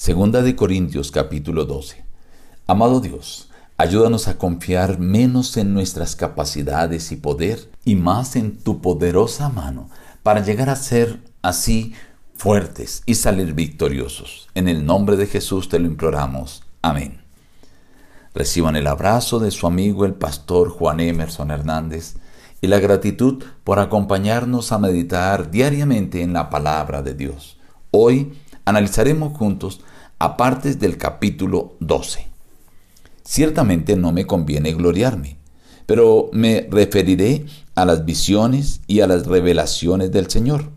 Segunda de Corintios capítulo 12. Amado Dios, ayúdanos a confiar menos en nuestras capacidades y poder y más en tu poderosa mano para llegar a ser así fuertes y salir victoriosos. En el nombre de Jesús te lo imploramos. Amén. Reciban el abrazo de su amigo el pastor Juan Emerson Hernández y la gratitud por acompañarnos a meditar diariamente en la palabra de Dios. Hoy analizaremos juntos a partes del capítulo 12. Ciertamente no me conviene gloriarme, pero me referiré a las visiones y a las revelaciones del Señor.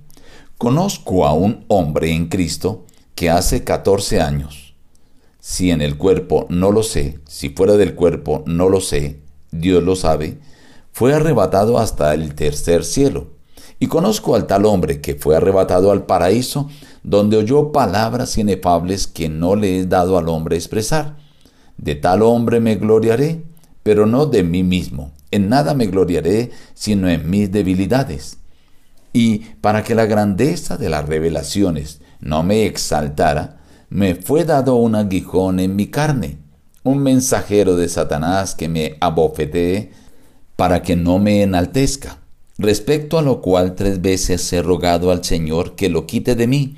Conozco a un hombre en Cristo que hace 14 años. Si en el cuerpo no lo sé, si fuera del cuerpo no lo sé, Dios lo sabe, fue arrebatado hasta el tercer cielo. Y conozco al tal hombre que fue arrebatado al paraíso donde oyó palabras inefables que no le he dado al hombre expresar. De tal hombre me gloriaré, pero no de mí mismo. En nada me gloriaré, sino en mis debilidades. Y para que la grandeza de las revelaciones no me exaltara, me fue dado un aguijón en mi carne, un mensajero de Satanás que me abofetee para que no me enaltezca. Respecto a lo cual tres veces he rogado al Señor que lo quite de mí,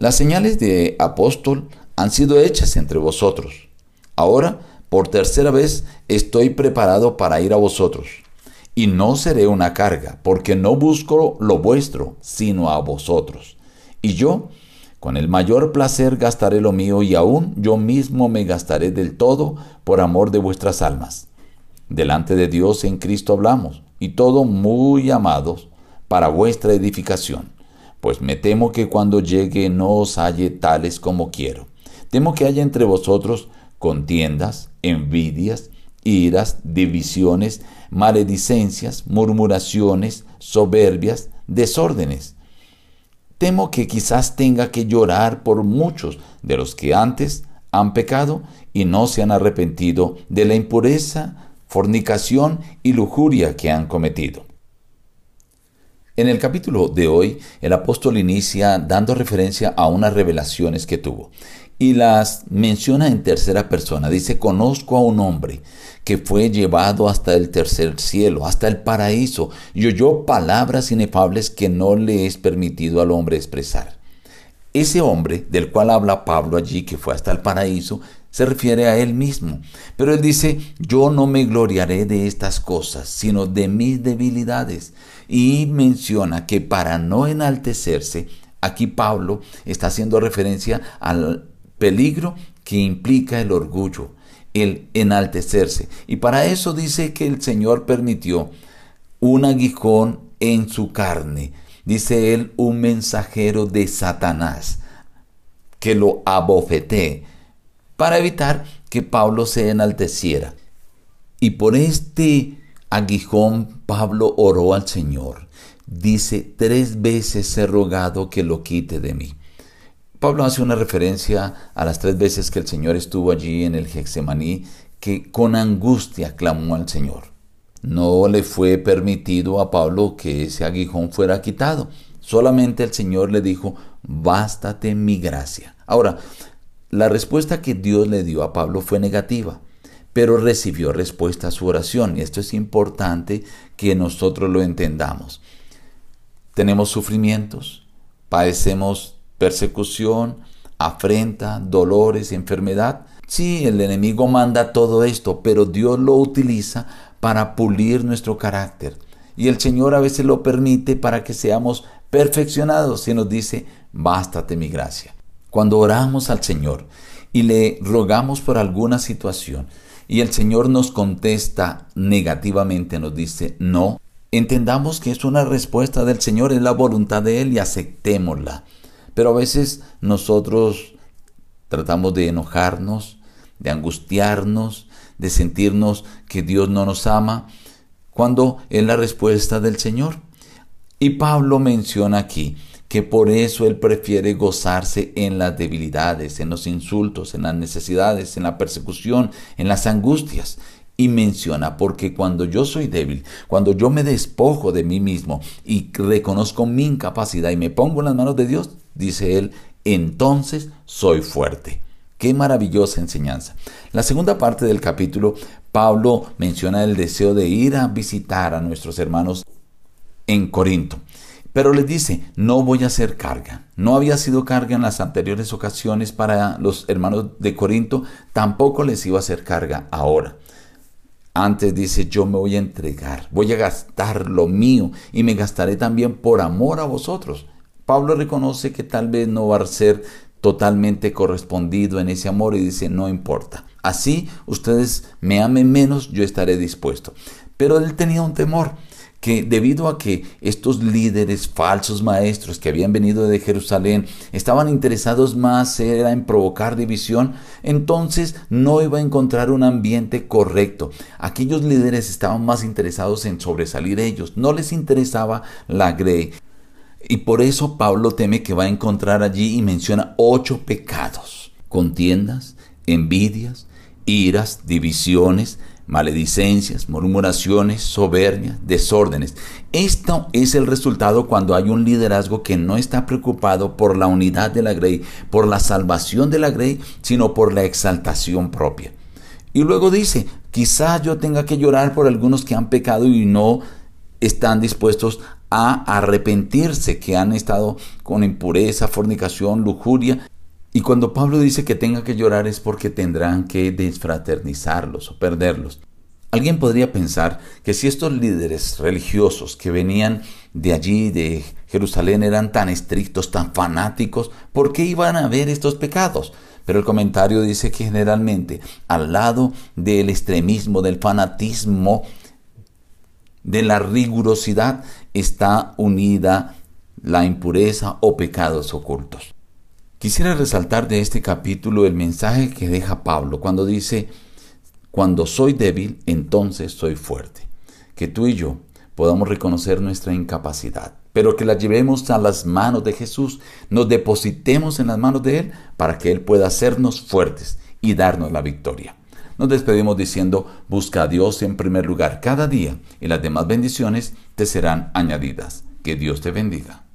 Las señales de apóstol han sido hechas entre vosotros. Ahora, por tercera vez, estoy preparado para ir a vosotros. Y no seré una carga, porque no busco lo vuestro, sino a vosotros. Y yo, con el mayor placer gastaré lo mío, y aún yo mismo me gastaré del todo por amor de vuestras almas. Delante de Dios en Cristo hablamos, y todo muy amados, para vuestra edificación pues me temo que cuando llegue no os halle tales como quiero. Temo que haya entre vosotros contiendas, envidias, iras, divisiones, maledicencias, murmuraciones, soberbias, desórdenes. Temo que quizás tenga que llorar por muchos de los que antes han pecado y no se han arrepentido de la impureza, fornicación y lujuria que han cometido. En el capítulo de hoy, el apóstol inicia dando referencia a unas revelaciones que tuvo y las menciona en tercera persona. Dice, conozco a un hombre que fue llevado hasta el tercer cielo, hasta el paraíso, y oyó palabras inefables que no le es permitido al hombre expresar. Ese hombre del cual habla Pablo allí, que fue hasta el paraíso, se refiere a él mismo. Pero él dice, yo no me gloriaré de estas cosas, sino de mis debilidades. Y menciona que para no enaltecerse, aquí Pablo está haciendo referencia al peligro que implica el orgullo, el enaltecerse. Y para eso dice que el Señor permitió un aguijón en su carne. Dice él, un mensajero de Satanás que lo abofetee para evitar que Pablo se enalteciera. Y por este aguijón Pablo oró al Señor. Dice, tres veces he rogado que lo quite de mí. Pablo hace una referencia a las tres veces que el Señor estuvo allí en el Hexemaní, que con angustia clamó al Señor. No le fue permitido a Pablo que ese aguijón fuera quitado. Solamente el Señor le dijo, bástate mi gracia. Ahora, la respuesta que Dios le dio a Pablo fue negativa, pero recibió respuesta a su oración y esto es importante que nosotros lo entendamos. Tenemos sufrimientos, padecemos persecución, afrenta, dolores, enfermedad. Sí, el enemigo manda todo esto, pero Dios lo utiliza para pulir nuestro carácter. Y el Señor a veces lo permite para que seamos perfeccionados y nos dice, bástate mi gracia. Cuando oramos al Señor y le rogamos por alguna situación y el Señor nos contesta negativamente, nos dice no, entendamos que es una respuesta del Señor, es la voluntad de Él y aceptémosla. Pero a veces nosotros Tratamos de enojarnos, de angustiarnos, de sentirnos que Dios no nos ama, cuando es la respuesta del Señor. Y Pablo menciona aquí que por eso él prefiere gozarse en las debilidades, en los insultos, en las necesidades, en la persecución, en las angustias. Y menciona, porque cuando yo soy débil, cuando yo me despojo de mí mismo y reconozco mi incapacidad y me pongo en las manos de Dios, dice él, entonces soy fuerte. Qué maravillosa enseñanza. La segunda parte del capítulo, Pablo menciona el deseo de ir a visitar a nuestros hermanos en Corinto. Pero les dice, no voy a hacer carga. No había sido carga en las anteriores ocasiones para los hermanos de Corinto, tampoco les iba a hacer carga ahora. Antes dice, yo me voy a entregar, voy a gastar lo mío y me gastaré también por amor a vosotros. Pablo reconoce que tal vez no va a ser totalmente correspondido en ese amor y dice, no importa. Así ustedes me amen menos, yo estaré dispuesto. Pero él tenía un temor que debido a que estos líderes falsos maestros que habían venido de Jerusalén estaban interesados más era en provocar división, entonces no iba a encontrar un ambiente correcto. Aquellos líderes estaban más interesados en sobresalir ellos, no les interesaba la grey. Y por eso Pablo teme que va a encontrar allí y menciona ocho pecados, contiendas, envidias, iras, divisiones, maledicencias, murmuraciones, soberbias, desórdenes. Esto es el resultado cuando hay un liderazgo que no está preocupado por la unidad de la grey, por la salvación de la grey, sino por la exaltación propia. Y luego dice, quizá yo tenga que llorar por algunos que han pecado y no están dispuestos a arrepentirse, que han estado con impureza, fornicación, lujuria y cuando Pablo dice que tenga que llorar es porque tendrán que desfraternizarlos o perderlos. Alguien podría pensar que si estos líderes religiosos que venían de allí, de Jerusalén, eran tan estrictos, tan fanáticos, ¿por qué iban a ver estos pecados? Pero el comentario dice que generalmente al lado del extremismo, del fanatismo, de la rigurosidad, está unida la impureza o pecados ocultos. Quisiera resaltar de este capítulo el mensaje que deja Pablo cuando dice, cuando soy débil, entonces soy fuerte. Que tú y yo podamos reconocer nuestra incapacidad, pero que la llevemos a las manos de Jesús, nos depositemos en las manos de Él para que Él pueda hacernos fuertes y darnos la victoria. Nos despedimos diciendo, busca a Dios en primer lugar cada día y las demás bendiciones te serán añadidas. Que Dios te bendiga.